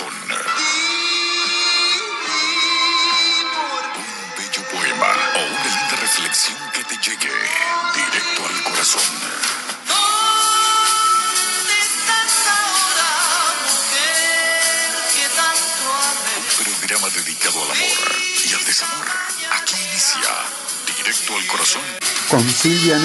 Un bello poema o una linda reflexión que te llegue directo al corazón. ¿Dónde estás ahora, mujer, que tanto? Un programa dedicado al amor y al desamor. Aquí inicia Directo al Corazón. Con Silvia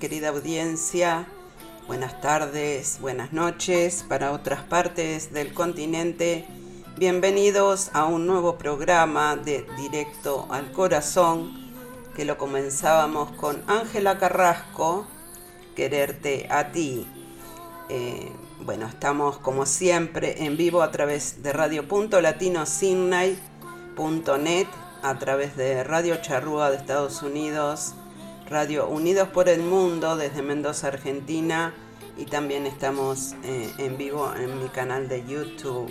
querida audiencia. Buenas tardes, buenas noches para otras partes del continente. Bienvenidos a un nuevo programa de Directo al Corazón que lo comenzábamos con Ángela Carrasco, Quererte a ti. Eh, bueno, estamos como siempre en vivo a través de radio.latinosidney.net, a través de Radio Charrúa de Estados Unidos, Radio Unidos por el Mundo desde Mendoza, Argentina, y también estamos eh, en vivo en mi canal de YouTube.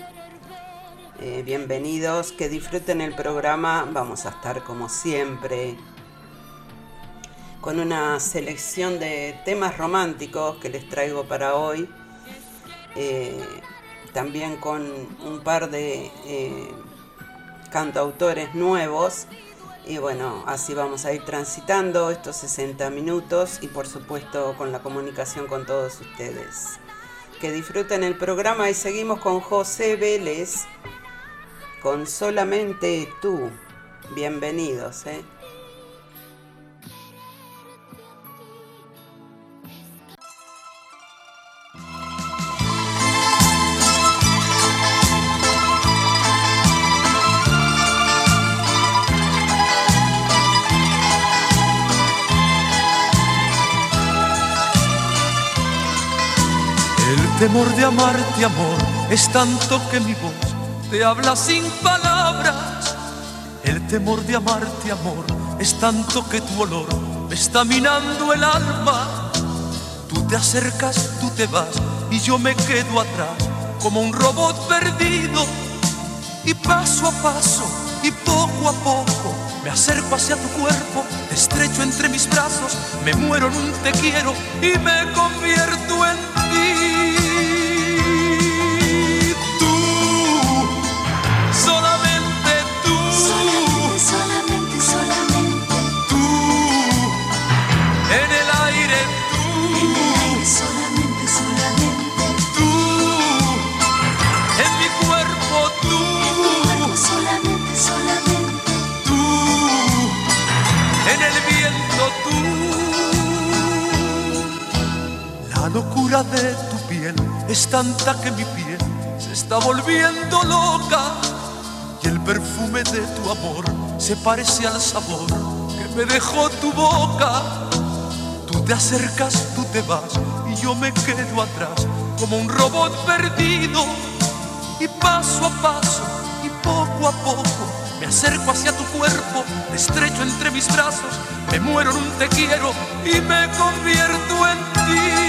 Eh, bienvenidos, que disfruten el programa, vamos a estar como siempre con una selección de temas románticos que les traigo para hoy. Eh, también con un par de cantautores nuevos. Y bueno, así vamos a ir transitando estos 60 minutos y por supuesto con la comunicación con todos ustedes. Que disfruten el programa y seguimos con José Vélez, con Solamente tú. Bienvenidos. ¿eh? Temor de amarte, amor, es tanto que mi voz te habla sin palabras. El temor de amarte, amor, es tanto que tu olor me está minando el alma. Tú te acercas, tú te vas y yo me quedo atrás como un robot perdido. Y paso a paso y poco a poco me acerco hacia tu cuerpo, te estrecho entre mis brazos, me muero en un te quiero y me convierto en ti. Locura de tu piel es tanta que mi piel se está volviendo loca y el perfume de tu amor se parece al sabor que me dejó tu boca. Tú te acercas, tú te vas y yo me quedo atrás como un robot perdido y paso a paso y poco a poco me acerco hacia tu cuerpo, te estrecho entre mis brazos, me muero en un te quiero y me convierto en ti.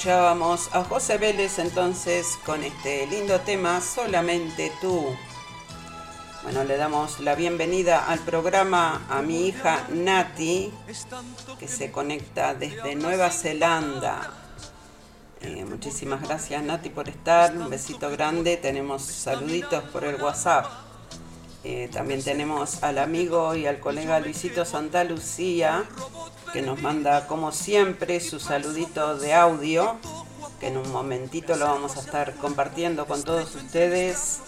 Escuchábamos a José Vélez entonces con este lindo tema Solamente tú. Bueno, le damos la bienvenida al programa a mi hija Nati, que se conecta desde Nueva Zelanda. Eh, muchísimas gracias Nati por estar, un besito grande, tenemos saluditos por el WhatsApp. Eh, también tenemos al amigo y al colega Luisito Santa Lucía, que nos manda como siempre su saludito de audio, que en un momentito lo vamos a estar compartiendo con todos ustedes.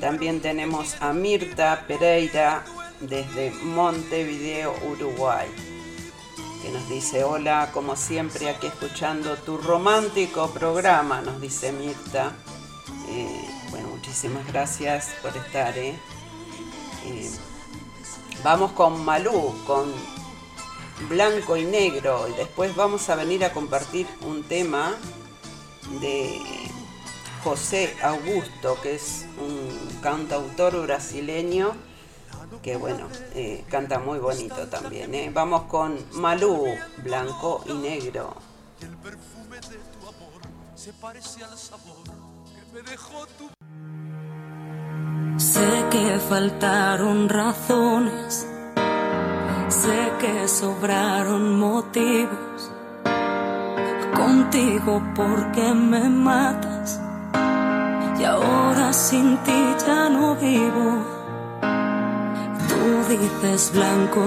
También tenemos a Mirta Pereira desde Montevideo, Uruguay que nos dice, hola, como siempre aquí escuchando tu romántico programa, nos dice Mirta. Eh, bueno, muchísimas gracias por estar. ¿eh? Vamos con Malú, con blanco y negro, y después vamos a venir a compartir un tema de José Augusto, que es un cantautor brasileño que bueno, eh, canta muy bonito también. ¿eh? Vamos con Malú, blanco y negro. El perfume de tu amor se parece al sabor que me dejó tu Sé que faltaron razones, sé que sobraron motivos. Contigo porque me matas y ahora sin ti ya no vivo. Tú dices blanco,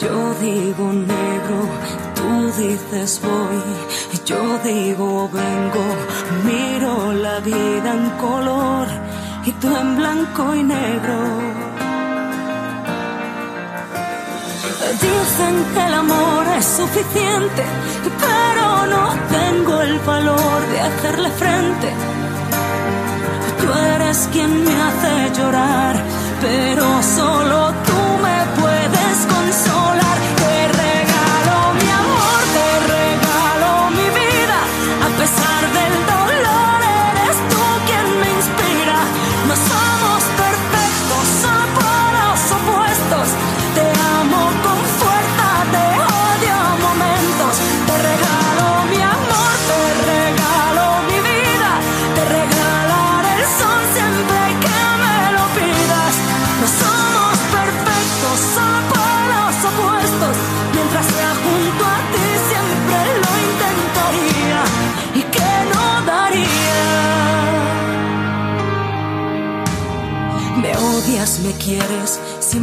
yo digo negro. Tú dices voy, yo digo vengo. Miro la vida en color y en blanco y negro. Dicen que el amor es suficiente, pero no tengo el valor de hacerle frente. Tú eres quien me hace llorar, pero solo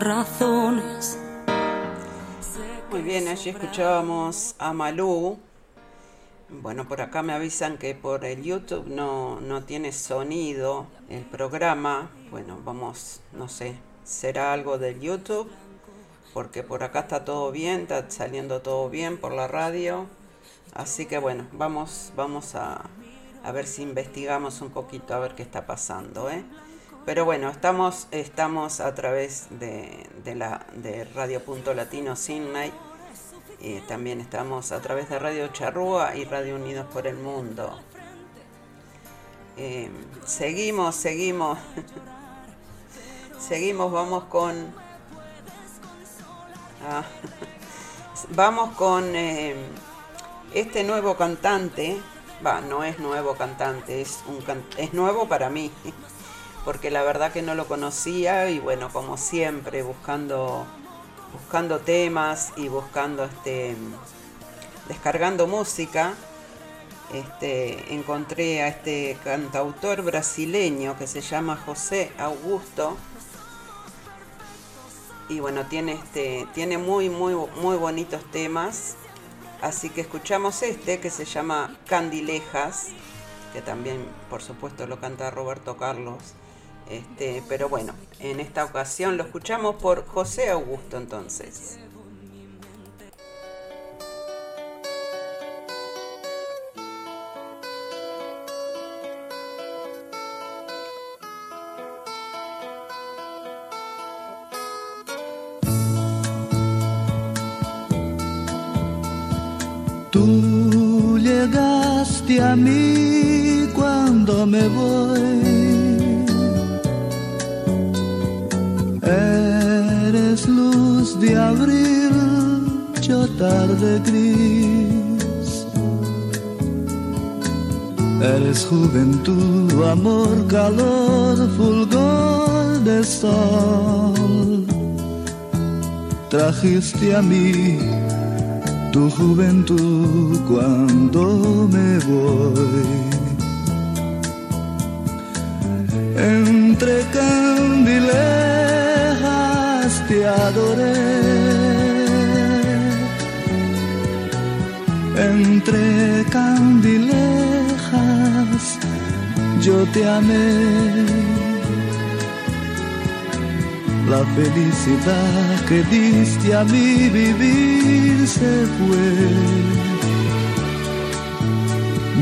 Razones. Muy bien, allí escuchábamos a Malú. Bueno, por acá me avisan que por el YouTube no, no tiene sonido el programa. Bueno, vamos, no sé, será algo del YouTube, porque por acá está todo bien, está saliendo todo bien por la radio. Así que bueno, vamos, vamos a, a ver si investigamos un poquito a ver qué está pasando, ¿eh? Pero bueno, estamos, estamos a través de, de Radio Punto Latino Sydney. Y también estamos a través de Radio Charrúa y Radio Unidos por el Mundo. Eh, seguimos, seguimos. seguimos, vamos con. Ah, vamos con eh, este nuevo cantante. Va, no es nuevo cantante, es, un es nuevo para mí porque la verdad que no lo conocía y bueno, como siempre, buscando, buscando temas y buscando este descargando música, este, encontré a este cantautor brasileño que se llama José Augusto. Y bueno, tiene este, tiene muy, muy, muy bonitos temas. Así que escuchamos este que se llama Candilejas, que también por supuesto lo canta Roberto Carlos. Este, pero bueno, en esta ocasión lo escuchamos por José Augusto entonces. Amor, calor, fulgor de sol. Trajiste a mí tu juventud cuando me voy. Entre candilejas te adoré. Entre candilejas yo te amé. La felicidad que diste a mi vivir se fue.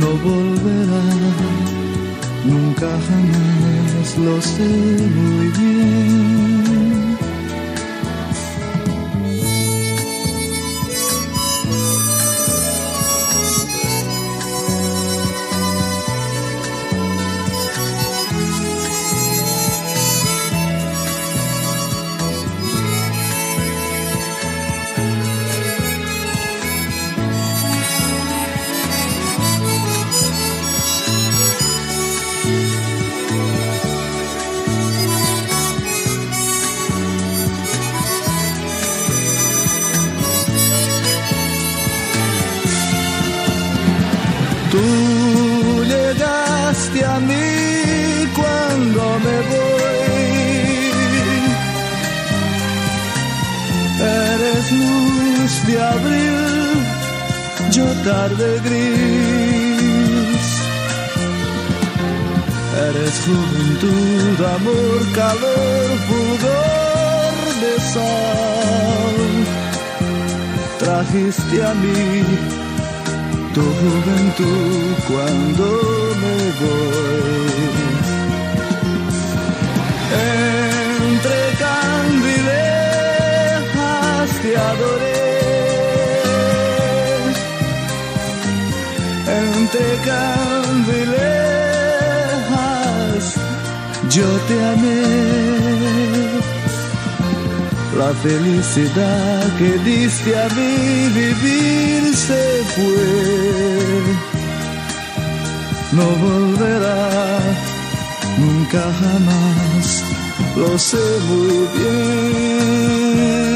No volverá, nunca jamás, lo sé muy bien. Juventud, amor, calor, fulgor de sol. Trajiste a mí tu juventud cuando me voy. Entre candilejas te adoré. Entre candilejas yo te amé. La felicidad que diste a mí vivir se fue. No volverá nunca jamás, lo sé muy bien.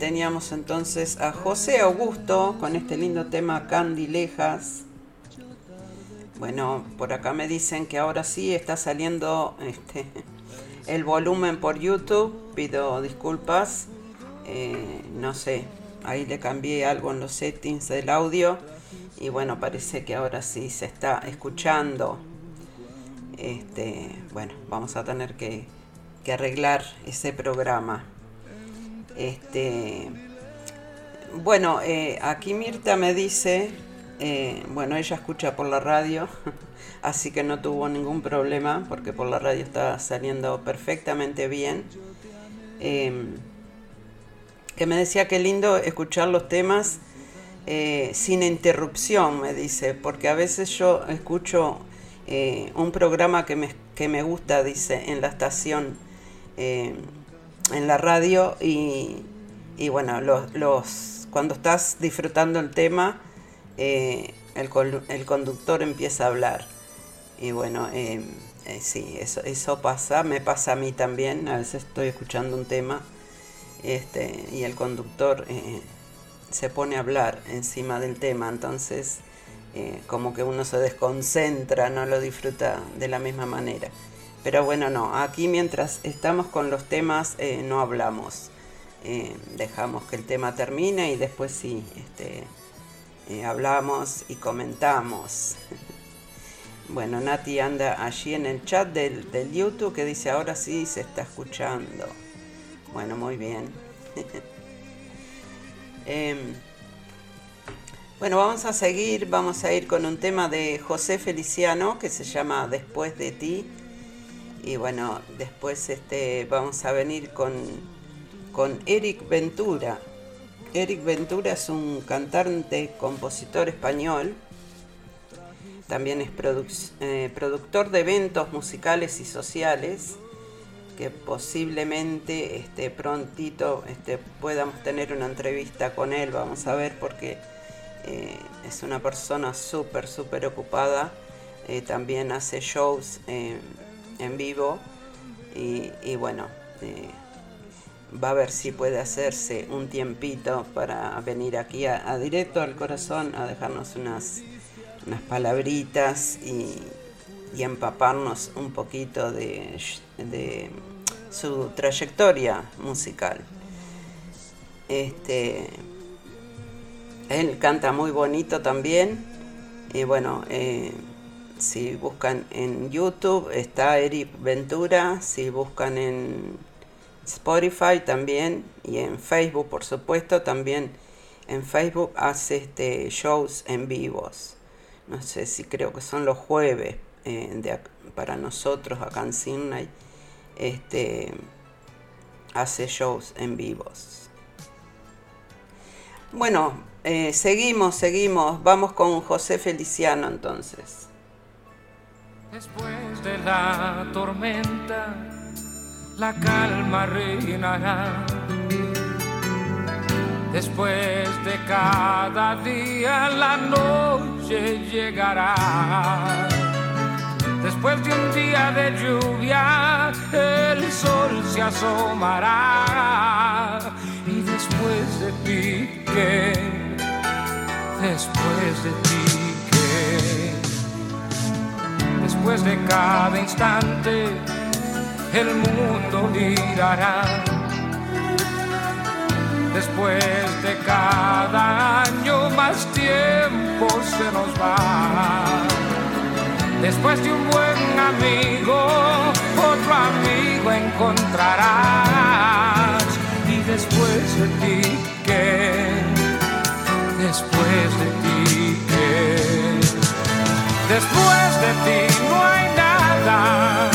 Teníamos entonces a José Augusto con este lindo tema Candilejas. Bueno, por acá me dicen que ahora sí está saliendo este, el volumen por YouTube. Pido disculpas. Eh, no sé, ahí le cambié algo en los settings del audio. Y bueno, parece que ahora sí se está escuchando. Este, bueno, vamos a tener que, que arreglar ese programa. Este, bueno, eh, aquí Mirta me dice, eh, bueno, ella escucha por la radio, así que no tuvo ningún problema porque por la radio está saliendo perfectamente bien. Em, que me decía que lindo escuchar los temas eh, sin interrupción, me dice, porque a veces yo escucho un programa que me, que me gusta, dice, en la estación, eh, en la radio, y, y bueno, los, los, cuando estás disfrutando el tema, el, el, conductor empieza a hablar. Y bueno, sí, eso, eso pasa, me pasa a mí también, a veces estoy escuchando un tema este, y el conductor se pone a hablar encima del tema, entonces eh, como que uno se desconcentra, no lo disfruta de la misma manera. Pero bueno, no, aquí mientras estamos con los temas eh, no hablamos, eh, dejamos que el tema termine y después sí, este, hablamos y comentamos. Bueno, Nati anda allí en el chat del, del YouTube que dice ahora sí se está escuchando. Bueno, muy bien. Em, bueno, vamos a seguir, vamos a ir con un tema de José Feliciano que se llama Después de ti. Y bueno, después este, vamos a venir con, con Eric Ventura. Eric Ventura es un cantante, compositor español. También es eh, productor de eventos musicales y sociales que posiblemente este, prontito este, podamos tener una entrevista con él, vamos a ver, porque eh, es una persona súper, súper ocupada, eh, también hace shows en vivo y, bueno, eh, va a ver si puede hacerse un tiempito para venir aquí a, directo al corazón a dejarnos unas, unas palabritas y, y empaparnos un poquito de, su trayectoria musical. Este, él canta muy bonito también. Y bueno, eh, si buscan en YouTube está Eric Ventura, si buscan en Spotify también y en Facebook por supuesto también en Facebook hace este shows en vivos. No sé si creo que son los jueves eh, para nosotros acá en Sydney este, hace shows en vivos. Bueno, eh, seguimos, seguimos. Vamos con José Feliciano entonces. Después de la tormenta, la calma reinará. Después de cada día, la noche llegará Después de un día de lluvia, el sol se asomará. Y después de ti, ¿qué? Después de ti, Después de cada instante, el mundo girará. Después de cada año, más tiempo se nos va Después de un buen amigo, otro amigo encontrarás. Y después de ti, ¿qué? Después de ti. Después de ti no hay nada,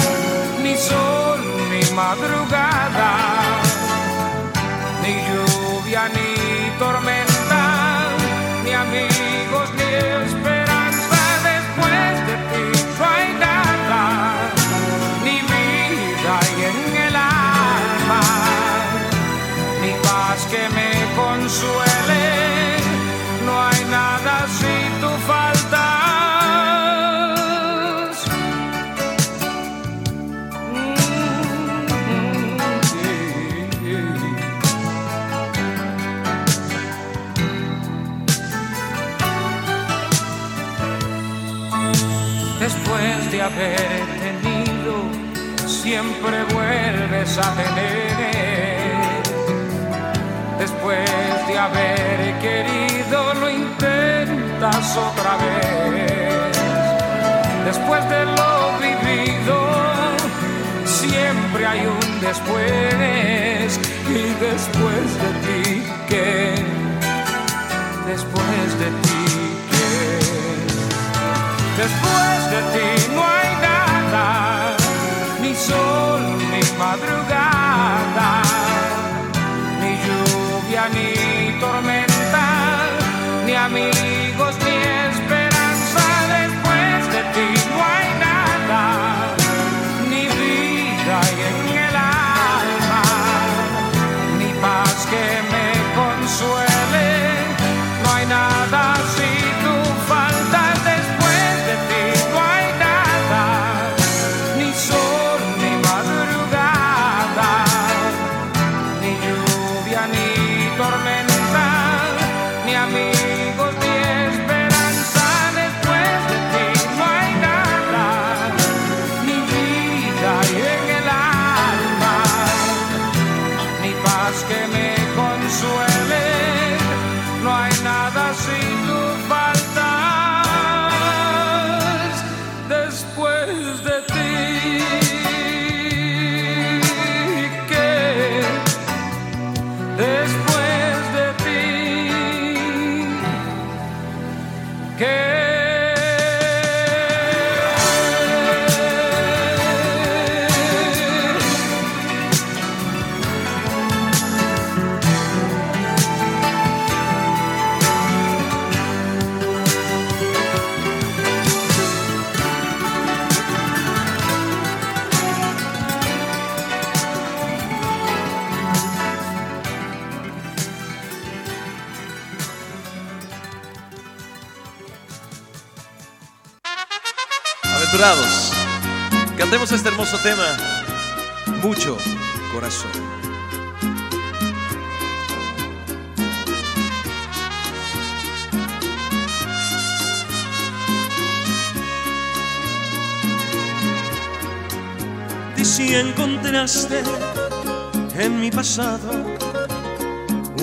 ni sol, ni madrugada, ni lluvia, ni tormenta, ni amigos, ni esperanza. consuele, haber tenido, siempre vuelves a tener. Después de haber querido, lo intentas otra vez. Después de lo vivido, siempre hay un después. Y después de ti, ¿qué? Después de ti. Después de ti no hay nada, ni sol, ni madrugada, ni lluvia, ni tormenta, ni amigos, Cantemos este hermoso tema, mucho corazón. Y si encontraste en mi pasado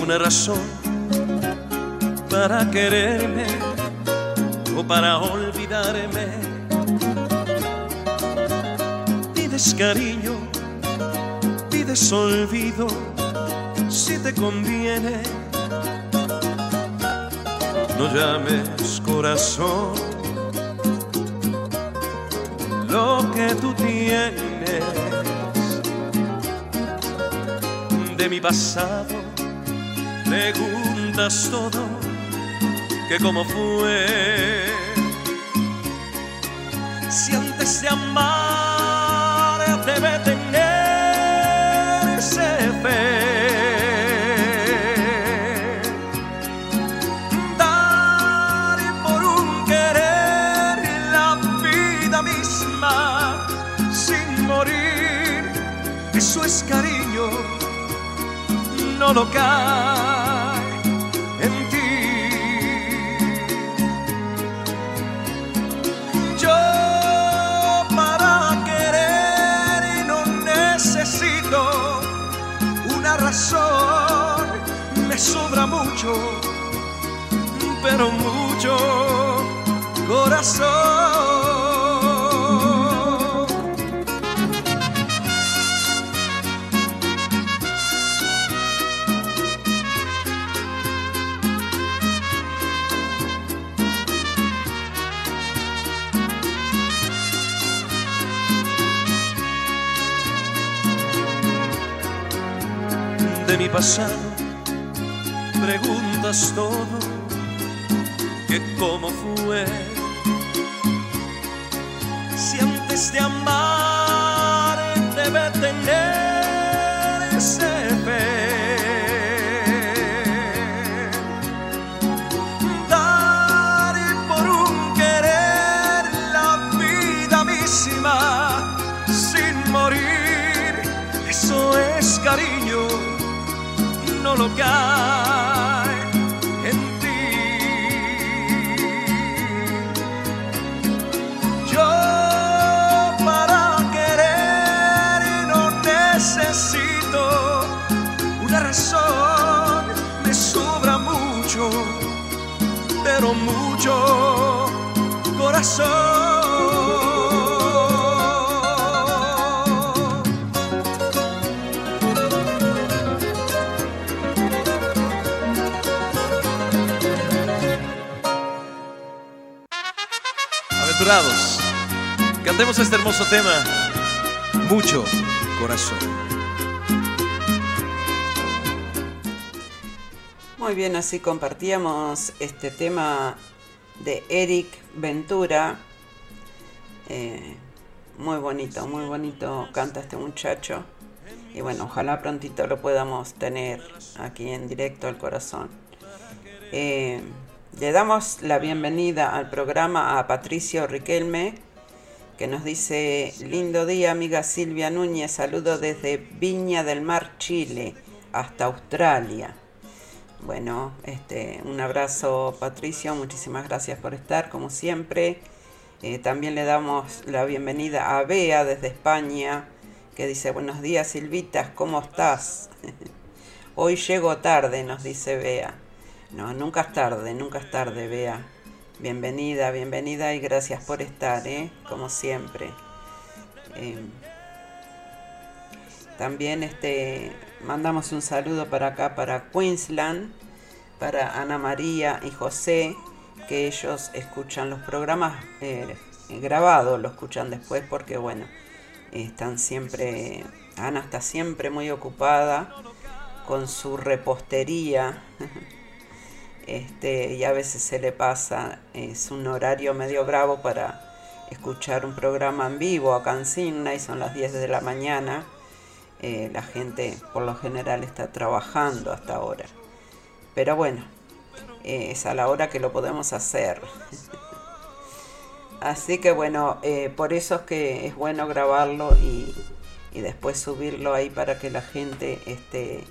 una razón para quererme o para olvidarme, cariño, pides olvido, si te conviene, no llames corazón lo que tú tienes de mi pasado. Preguntas todo, que cómo fue. Si antes de amar no lo cae en ti. Yo para querer no necesito una razón, me sobra mucho, pero mucho corazón. Pasado preguntas todo, que cómo fue. Si antes de amar cantemos este hermoso tema, mucho corazón. Muy bien, así compartíamos este tema de Eric Ventura. Eh, muy bonito, muy bonito canta este muchacho. Y bueno, ojalá prontito lo podamos tener aquí en directo al corazón. Eh, le damos la bienvenida al programa a Patricio Riquelme, que nos dice, lindo día amiga Silvia Núñez, saludo desde Viña del Mar, Chile, hasta Australia. Bueno, este, un abrazo Patricio, muchísimas gracias por estar como siempre. Eh, también le damos la bienvenida a Bea desde España, que dice, buenos días Silvitas, ¿cómo estás? Hoy llego tarde, nos dice Bea. No, nunca es tarde, nunca es tarde, Bea. Bienvenida, bienvenida y gracias por estar, ¿eh? como siempre. Eh, también este, mandamos un saludo para acá, para Queensland, para Ana María y José, que ellos escuchan los programas eh, grabados, lo escuchan después porque, bueno, están siempre, Ana está siempre muy ocupada con su repostería. Este, y a veces se le pasa, es un horario medio bravo para escuchar un programa en vivo acá en Sydney, son las 10 de la mañana. Eh, la gente por lo general está trabajando hasta ahora. Pero bueno, eh, es a la hora que lo podemos hacer. Así que bueno, eh, por eso es que es bueno grabarlo y, y, después subirlo ahí para que la gente este,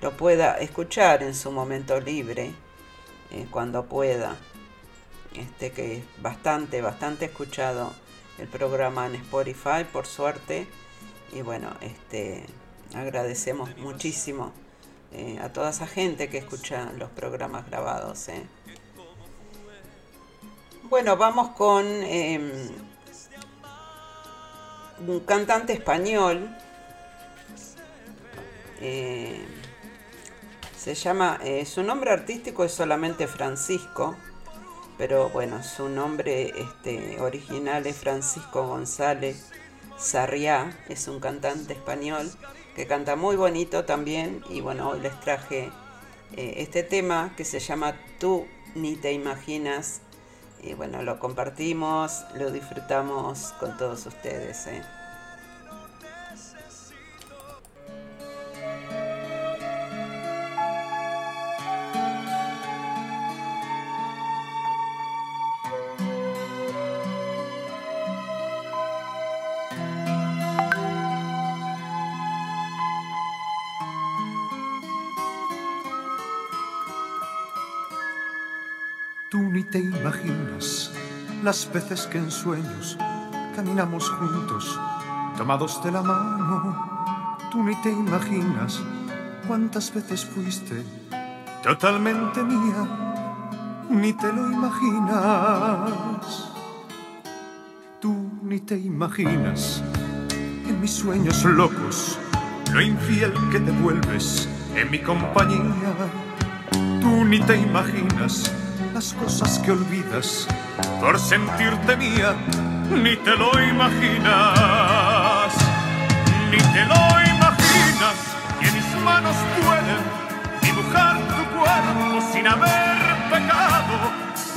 lo pueda escuchar en su momento libre, eh, cuando pueda. Este que es bastante, bastante escuchado el programa en Spotify, por suerte. Y bueno, este agradecemos muchísimo eh, a toda esa gente que escucha los programas grabados. Eh. Bueno, vamos con eh, un cantante español. Se llama, eh, su nombre artístico es solamente Francisco, pero bueno, su nombre este, original es Francisco González Sarriá, es un cantante español que canta muy bonito también y bueno, hoy les traje eh, este tema que se llama Tú ni te imaginas y bueno, lo compartimos, lo disfrutamos con todos ustedes. ¿eh? Las veces que en sueños caminamos juntos, tomados de la mano. Tú ni te imaginas cuántas veces fuiste totalmente mía, ni te lo imaginas. Tú ni te imaginas en mis sueños locos lo infiel que te vuelves en mi compañía. Tú ni te imaginas las cosas que olvidas por sentirte mía, ni te lo imaginas, ni te lo imaginas que mis manos pueden dibujar tu cuerpo sin haber pecado,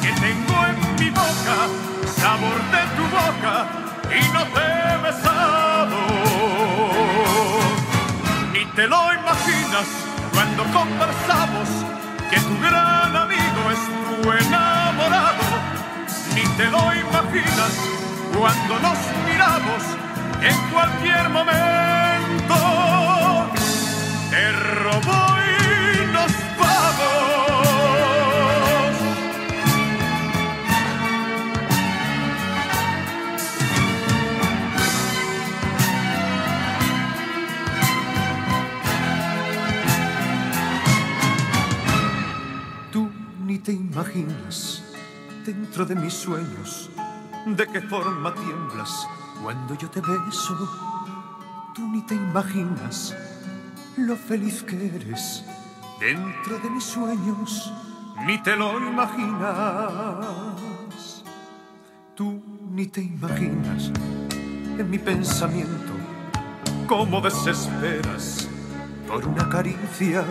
que tengo en mi boca sabor de tu boca y no te he besado. Ni te lo imaginas cuando conversamos que tu gran te lo imaginas cuando nos miramos en cualquier momento. Te robó de mis sueños de qué forma tiemblas cuando yo te beso. Tú ni te imaginas lo feliz que eres dentro de mis sueños, ni te lo imaginas. Tú ni te imaginas en mi pensamiento cómo desesperas por una caricia.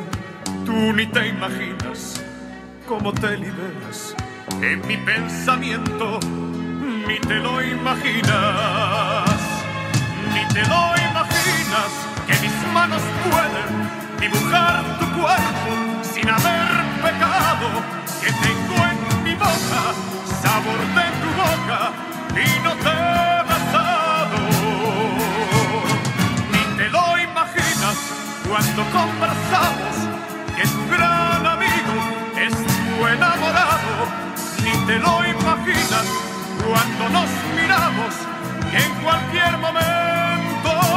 Tú ni te imaginas cómo te liberas en mi pensamiento, ni te lo imaginas, ni te lo imaginas que mis manos pueden dibujar tu cuerpo sin haber pecado, que tengo en mi boca sabor de tu boca y no te he besado. Ni te lo imaginas cuando conversamos que tu gran amigo es tu enamorado. Te lo imaginas cuando nos miramos en cualquier momento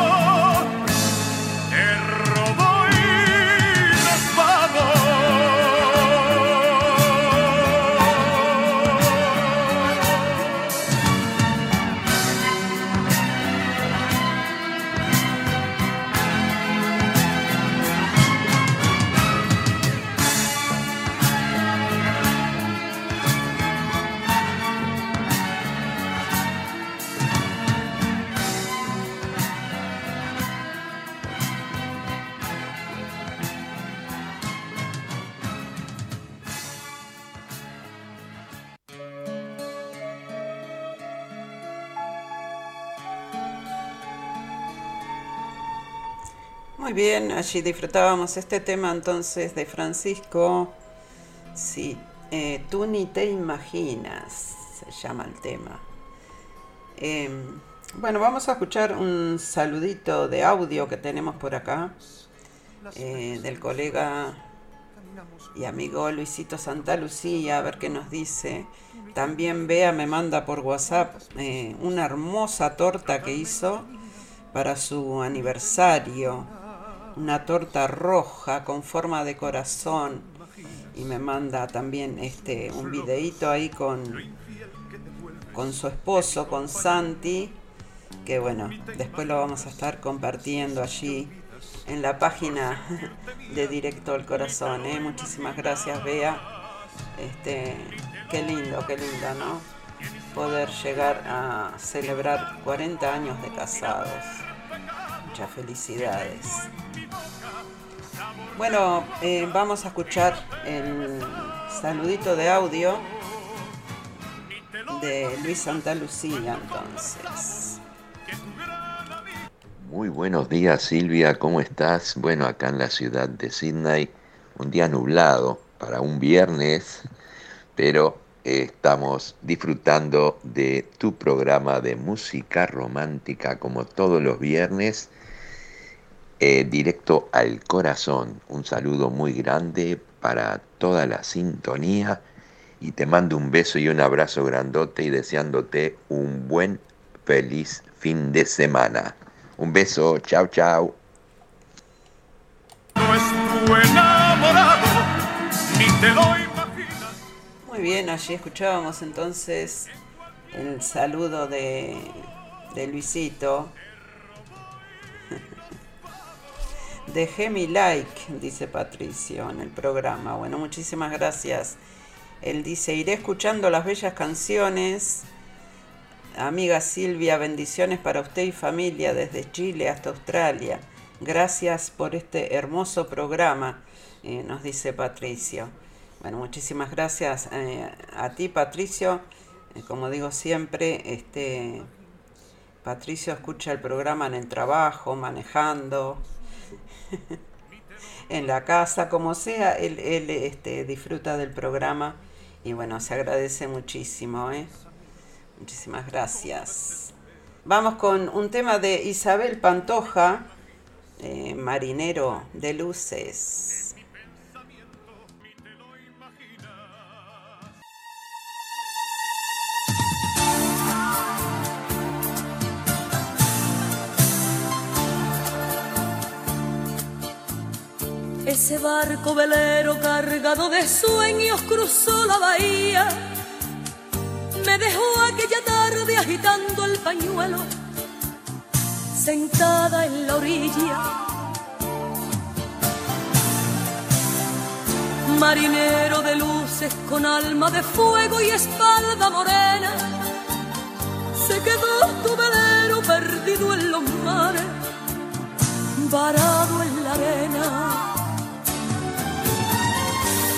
Muy bien, allí disfrutábamos este tema entonces de Francisco. Sí, eh, tú ni te imaginas, se llama el tema. Eh, bueno, vamos a escuchar un saludito de audio que tenemos por acá eh, del colega y amigo Luisito Santa Lucía, a ver qué nos dice. También Bea me manda por WhatsApp eh, una hermosa torta que hizo para su aniversario. Una torta roja con forma de corazón. Y me manda también este un videíto ahí con, con su esposo, con Santi. Que bueno, después lo vamos a estar compartiendo allí en la página de Directo al Corazón. ¿eh? Muchísimas gracias, Bea. Este, qué lindo, qué lindo, ¿no? Poder llegar a celebrar 40 años de casados. Muchas felicidades. Bueno, eh, vamos a escuchar el saludito de audio de Luis Santa Lucía entonces. Muy buenos días Silvia, ¿cómo estás? Bueno, acá en la ciudad de Sydney, un día nublado para un viernes, pero eh, estamos disfrutando de tu programa de música romántica como todos los viernes, eh, directo al corazón. Un saludo muy grande para toda la sintonía y te mando un beso y un abrazo grandote y deseándote un buen, feliz fin de semana. Un beso, chao, chao. Muy bien, allí escuchábamos entonces el saludo de, de Luisito. Dejé mi like, dice Patricio en el programa. Bueno, muchísimas gracias. Él dice, iré escuchando las bellas canciones. Amiga Silvia, bendiciones para usted y familia desde Chile hasta Australia. Gracias por este hermoso programa, eh, nos dice Patricio. Bueno, muchísimas gracias eh, a ti, Patricio. Eh, como digo siempre, este Patricio escucha el programa en el trabajo, manejando, en la casa, como sea, él, él este, disfruta del programa y bueno, se agradece muchísimo. ¿eh? Muchísimas gracias. Vamos con un tema de Isabel Pantoja, eh, Marinero de Luces. Ese barco velero cargado de sueños cruzó la bahía. Me dejó aquella tarde agitando el pañuelo, sentada en la orilla. Marinero de luces con alma de fuego y espalda morena, se quedó tu velero perdido en los mares, varado en la arena.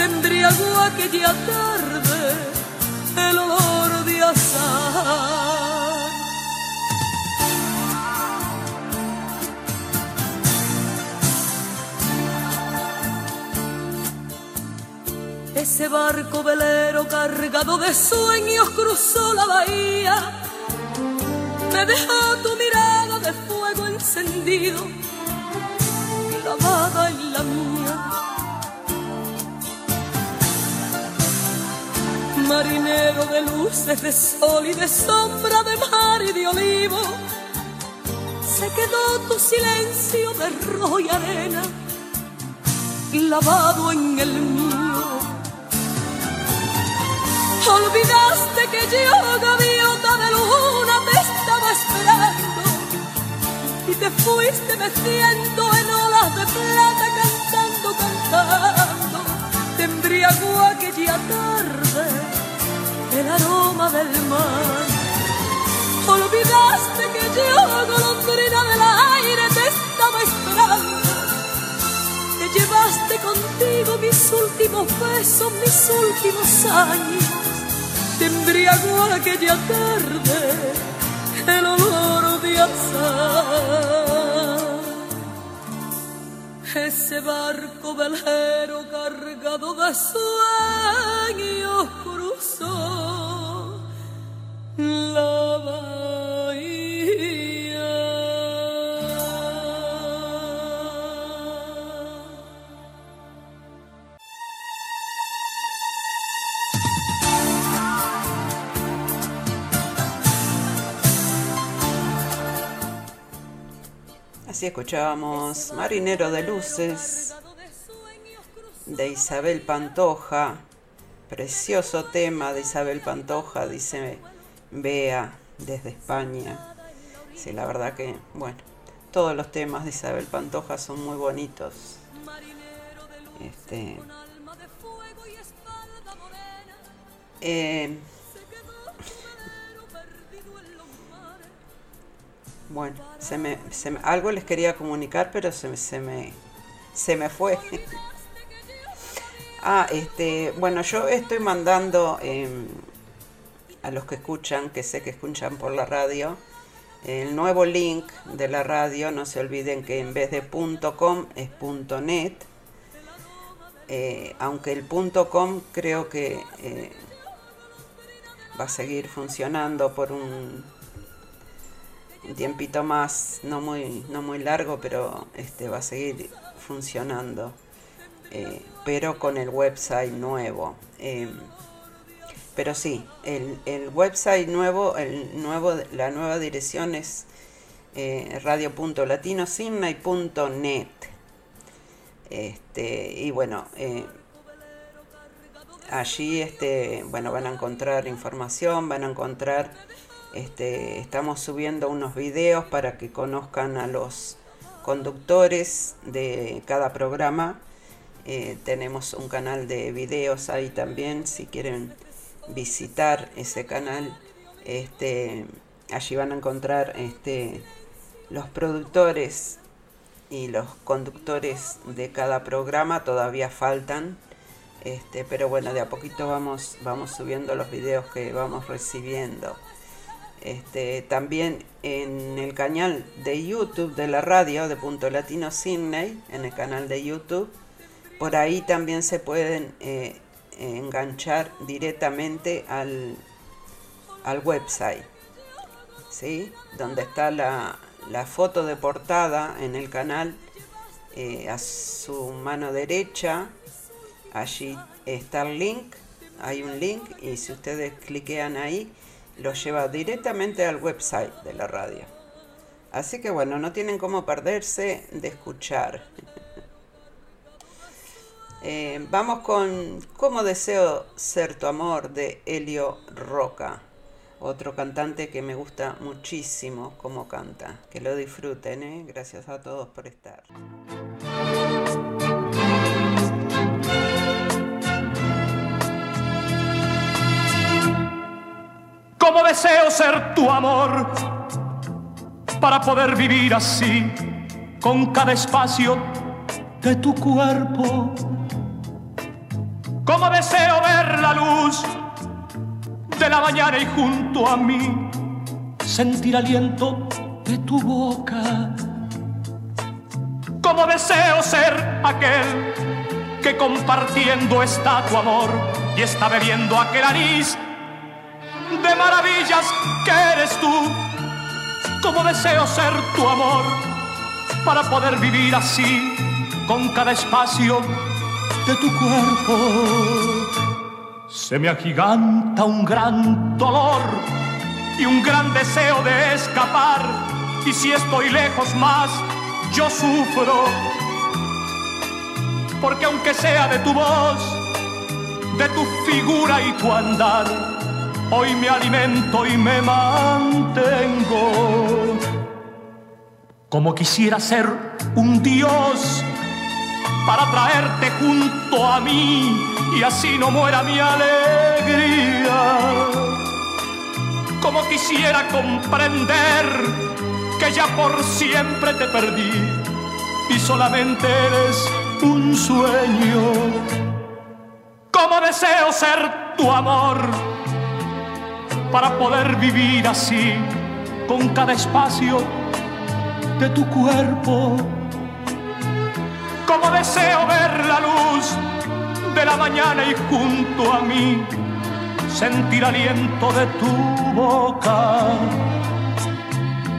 te embriagó aquella tarde el olor de azar. Ese barco velero cargado de sueños cruzó la bahía. Me dejó tu mirada de fuego encendido, clavada en la marinero de luces, de sol y de sombra, de mar y de olivo. Se quedó tu silencio de rojo y arena, lavado en el mío. Olvidaste que yo, gaviota de luna, te estaba esperando y te fuiste meciendo en olas de plata, cantando, cantando. Te embriagó aquella tarde el aroma del mar. Olvidaste que yo, golondrina del aire, te estaba esperando. Te llevaste contigo mis últimos besos, mis últimos años. Te embriagó aquella tarde el olor de azar. Ese barco velero cargado de sueños cruzó la Así escuchábamos Marinero de Luces de Isabel Pantoja. Precioso tema de Isabel Pantoja, dice Bea desde España. Sí, la verdad que, bueno, todos los temas de Isabel Pantoja son muy bonitos. Este. eh, Bueno, se me, se me- algo les quería comunicar, pero se, me- se me se me fue. ah, este, bueno, yo estoy mandando em, a los que escuchan, que sé que escuchan por la radio, el nuevo link de la radio. No se olviden que en vez de .com es .net. Eh, aunque el .com creo que eh, va a seguir funcionando por un un tiempito más, no muy, no muy largo, pero este va a seguir funcionando. eh, pero con el website nuevo. Eh, pero sí, el, el website nuevo, el nuevo, la nueva dirección es eh, radio.latinosimnay.net. Este, y bueno, eh, allí este, bueno, van a encontrar información, van a encontrar este, estamos subiendo unos videos para que conozcan a los conductores de cada programa. Eh, tenemos un canal de videos ahí también, si quieren visitar ese canal. Este, allí van a encontrar este, los productores y los conductores de cada programa. Todavía faltan. Este, pero bueno, de a poquito vamos, vamos subiendo los videos que vamos recibiendo. Este, también en el canal de YouTube de la radio de Punto Latino Sydney, en el canal de YouTube. Por ahí también se pueden eh, enganchar directamente al, al website, ¿sí? donde está la, la foto de portada en el canal eh, a su mano derecha. Allí está el link, hay un link y si ustedes cliquean ahí, lo lleva directamente al website de la radio. Así que bueno, no tienen cómo perderse de escuchar. Eh, vamos con Cómo deseo ser tu amor de Helio Roca, otro cantante que me gusta muchísimo cómo canta. Que lo disfruten, ¿eh? gracias a todos por estar. Cómo deseo ser tu amor para poder vivir así con cada espacio de tu cuerpo. Cómo deseo ver la luz de la mañana y junto a mí sentir aliento de tu boca. Cómo deseo ser aquel que compartiendo está tu amor y está bebiendo aquel anís de maravillas que eres tú. Como deseo ser tu amor para poder vivir así con cada espacio de tu cuerpo. Se me agiganta un gran dolor y un gran deseo de escapar. Y si estoy lejos más, yo sufro. Porque aunque sea de tu voz, de tu figura y tu andar, hoy me alimento y me mantengo. Como quisiera ser un dios para traerte junto a mí y así no muera mi alegría. Como quisiera comprender que ya por siempre te perdí y solamente eres un sueño. Como deseo ser tu amor para poder vivir así con cada espacio de tu cuerpo. Como deseo ver la luz de la mañana y junto a mí sentir aliento de tu boca.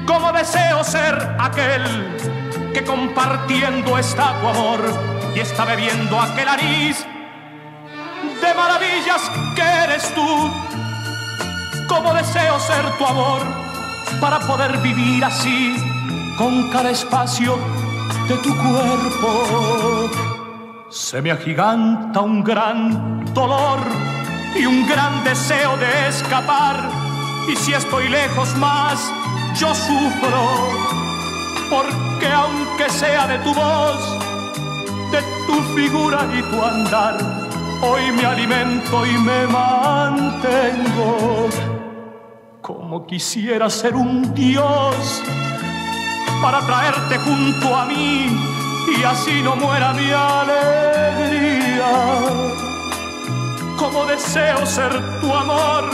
Como deseo ser aquel que compartiendo está tu amor y está bebiendo aquel nariz de maravillas que eres tú como deseo ser tu amor para poder vivir así con cada espacio de tu cuerpo. Se me agiganta un gran dolor y un gran deseo de escapar. Y si estoy lejos más, yo sufro. Porque aunque sea de tu voz, de tu figura y tu andar, hoy me alimento y me mantengo como quisiera ser un dios para traerte junto a mí y así no muera mi alegría. Como deseo ser tu amor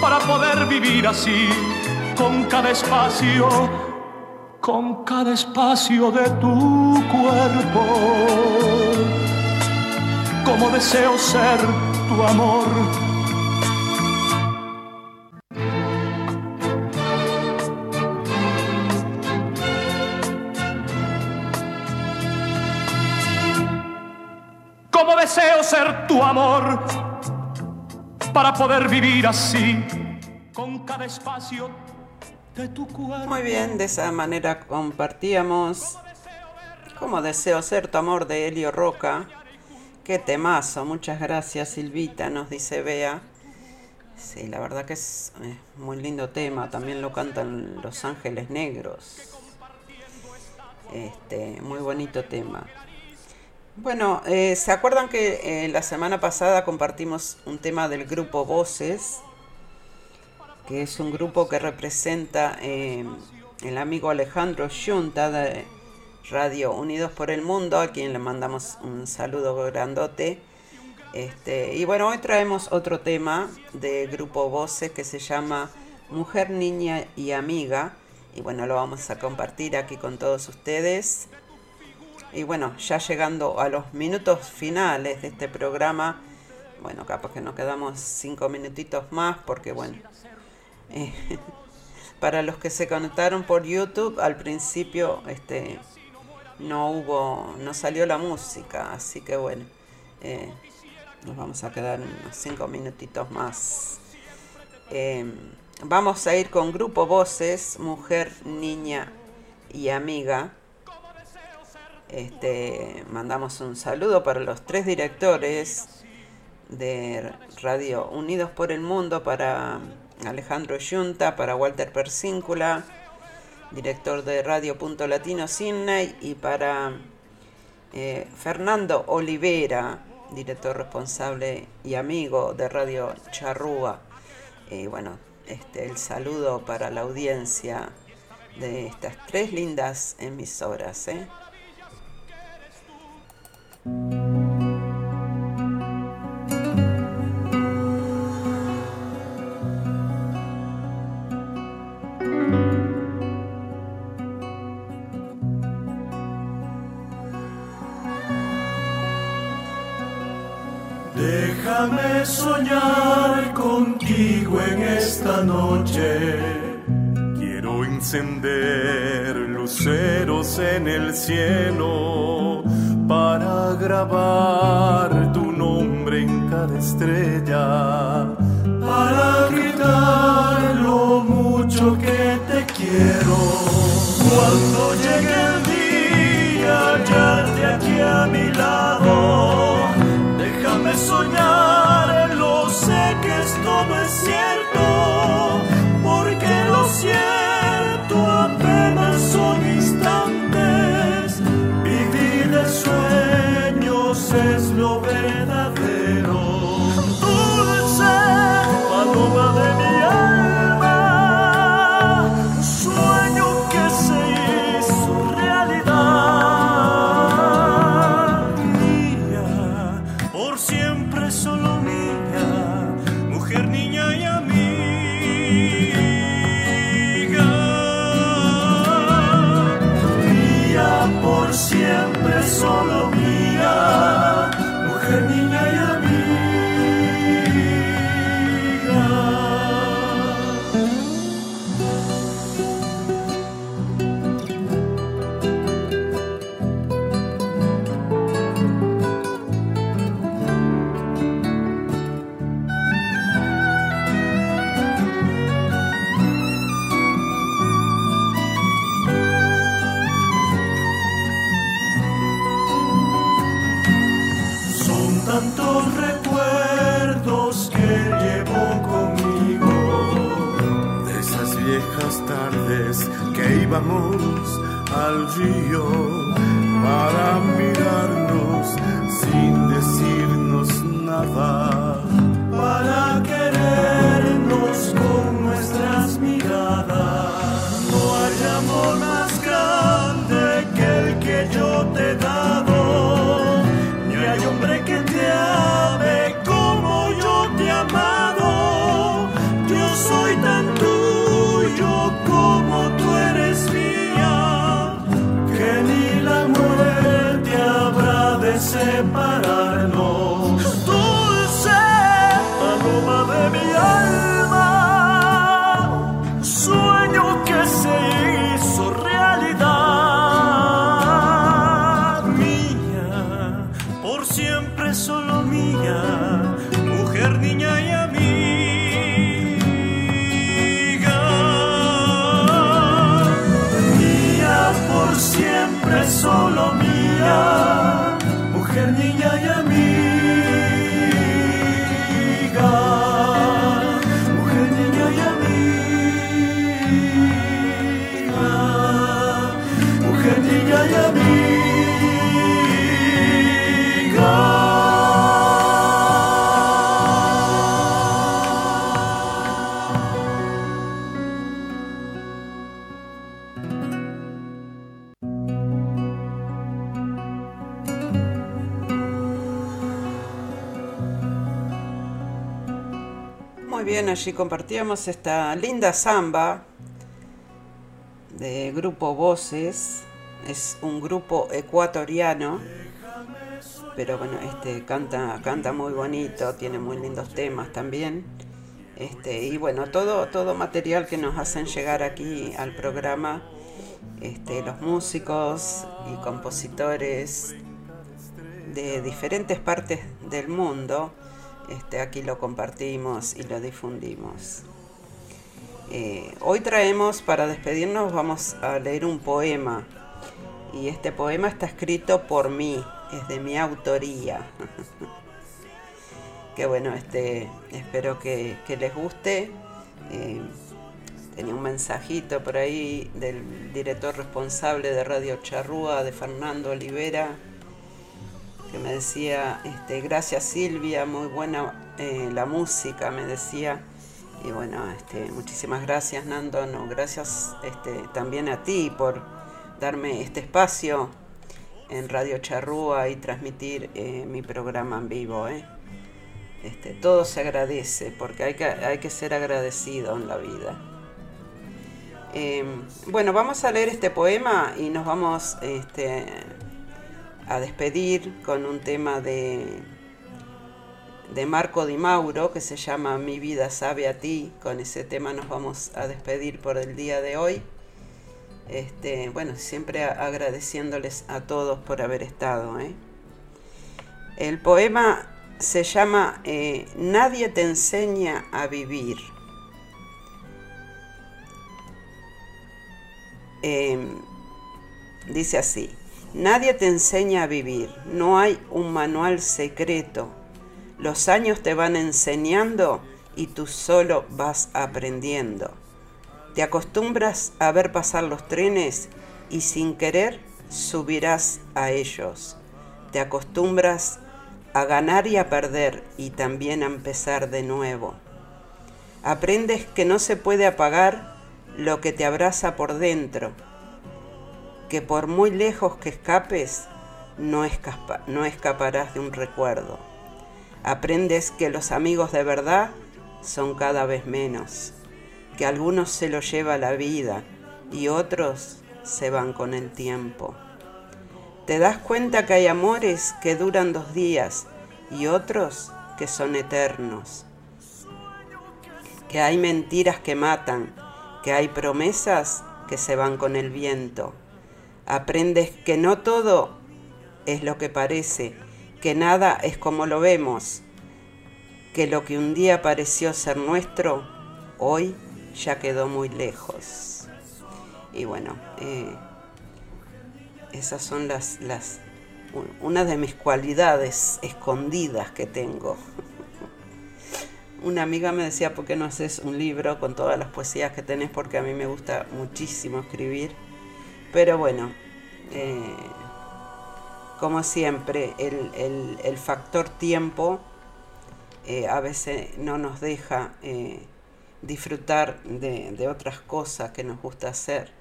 para poder vivir así con cada espacio, con cada espacio de tu cuerpo. Como deseo ser tu amor como deseo ser tu amor para poder vivir así con cada espacio de tu cuerpo. Muy bien, de esa manera compartíamos como deseo ser tu amor de Helio Roca. Qué temazo, muchas gracias Silvita, nos dice Bea. Sí, la verdad que es eh, muy lindo tema, también lo cantan Los Ángeles Negros. Este, muy bonito tema. Bueno, eh, ¿se acuerdan que eh, la semana pasada compartimos un tema del grupo Voces? Que es un grupo que representa eh, el amigo Alejandro Yunta de Radio Unidos por el Mundo, a quien le mandamos un saludo grandote. Este, y bueno, hoy traemos otro tema del grupo Voces que se llama Mujer, Niña y Amiga. Y bueno, lo vamos a compartir aquí con todos ustedes. Y bueno, ya llegando a los minutos finales de este programa, bueno, capaz que nos quedamos cinco minutitos más porque bueno, eh, para los que se conectaron por YouTube, al principio este, no hubo, no salió la música, así que bueno, eh, nos vamos a quedar unos cinco minutitos más. Em, vamos a ir con Grupo Voces, Mujer, Niña y Amiga. Este, mandamos un saludo para los tres directores de Radio Unidos por el Mundo, para Alejandro Yunta, para Walter Persíncula, director de Radio Punto Latino Sydney, y para eh, Fernando Olivera, director responsable y amigo de Radio Charrúa. Y bueno, este, el saludo para la audiencia de estas tres lindas emisoras. ¿eh? Noche. Quiero encender luceros en el cielo para grabar tu nombre en cada estrella. Para gritar lo mucho que te quiero. Bien, allí compartíamos esta linda samba de grupo Voces. Es un grupo ecuatoriano, pero bueno, este canta, canta muy bonito, tiene muy lindos temas también. Este, y bueno, todo, todo material que nos hacen llegar aquí al programa, este, los músicos y compositores de diferentes partes del mundo, este, aquí lo compartimos y lo difundimos. Eh, hoy traemos, para despedirnos, vamos a leer un poema. Y este poema está escrito por mí, es de mi autoría. que bueno, este, espero que, les guste. Eh, tenía un mensajito por ahí del director responsable de Radio Charrúa, de Fernando Olivera, que me decía, este, gracias Silvia, muy buena eh, la música, me decía. Y bueno, este, muchísimas gracias Nando, no, gracias este, también a ti por darme este espacio en Radio Charrúa y transmitir eh, mi programa en vivo. Eh. Este, todo se agradece porque hay que, hay que ser agradecido en la vida. Em, bueno, vamos a leer este poema y nos vamos este, a despedir con un tema de, de Marco Di Mauro que se llama Mi vida sabe a ti. Con ese tema nos vamos a despedir por el día de hoy. Este, bueno, siempre agradeciéndoles a todos por haber estado. ¿eh? El poema se llama eh, Nadie te enseña a vivir. Em, dice así. Nadie te enseña a vivir, no hay un manual secreto. Los años te van enseñando y tú solo vas aprendiendo. Te acostumbras a ver pasar los trenes y sin querer subirás a ellos. Te acostumbras a ganar y a perder y también a empezar de nuevo. Aprendes que no se puede apagar lo que te abraza por dentro que por muy lejos que escapes, no, no escaparás de un recuerdo. Aprendes que los amigos de verdad son cada vez menos, que algunos se lo lleva la vida y otros se van con el tiempo. Te das cuenta que hay amores que duran dos días y otros que son eternos, que hay mentiras que matan, que hay promesas que se van con el viento Aprendes que no todo es lo que parece, que nada es como lo vemos, que lo que un día pareció ser nuestro, hoy ya quedó muy lejos. Y bueno, eh, esas son las, las, una de mis cualidades escondidas que tengo. Una amiga me decía, ¿por qué no haces un libro con todas las poesías que tenés? Porque a mí me gusta muchísimo escribir pero bueno, eh, como siempre, el, factor tiempo eh, a veces no nos deja eh, disfrutar de, otras cosas que nos gusta hacer.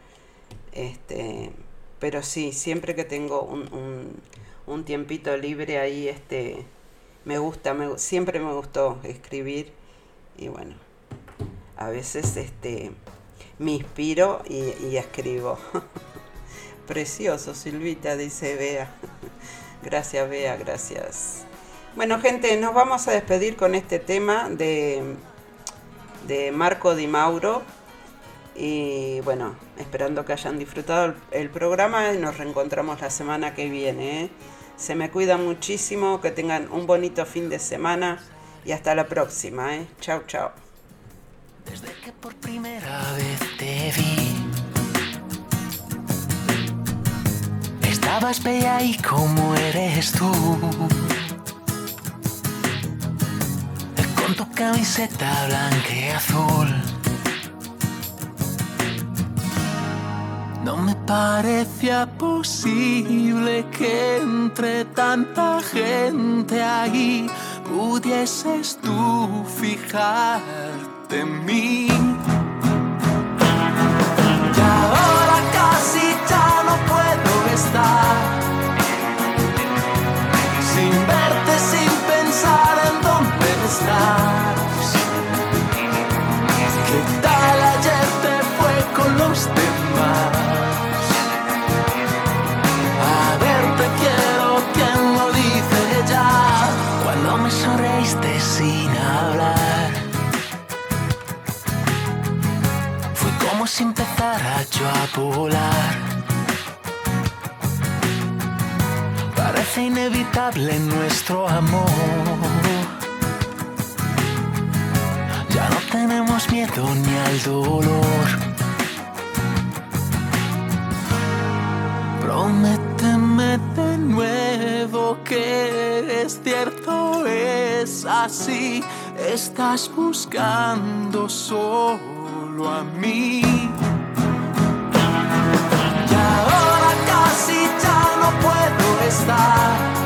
Este, pero sí, siempre que tengo un, tiempito libre ahí, este, me gusta, siempre me gustó escribir y bueno, a veces este, me inspiro y escribo. Precioso, Silvita, dice Bea. Gracias, Bea, gracias. Bueno, gente, nos vamos a despedir con este tema de, de Marco Di Mauro. Y bueno, esperando que hayan disfrutado el, programa nos reencontramos la semana que viene. ¿eh? Se me cuida muchísimo, que tengan un bonito fin de semana y hasta la próxima. ¿eh? Chao, chao. Desde que por primera vez te vi Estabas bella y como eres tú. Con tu camiseta blanca y azul. No me parecía posible que entre tanta gente allí pudieses tú fijarte en mí. Y ahora casi ya no puedo sin verte, sin pensar en dónde estás. ¿Qué tal ayer te fue con los demás? A verte quiero, ¿quién lo dice ya? Cuando me sonreíste sin hablar. Fue como si empezara yo a volar. Parece inevitable nuestro amor. Ya no tenemos miedo ni al dolor. Prométeme de nuevo que es cierto, es así. Estás buscando solo a mí. Y ahora casi ya no puedo estar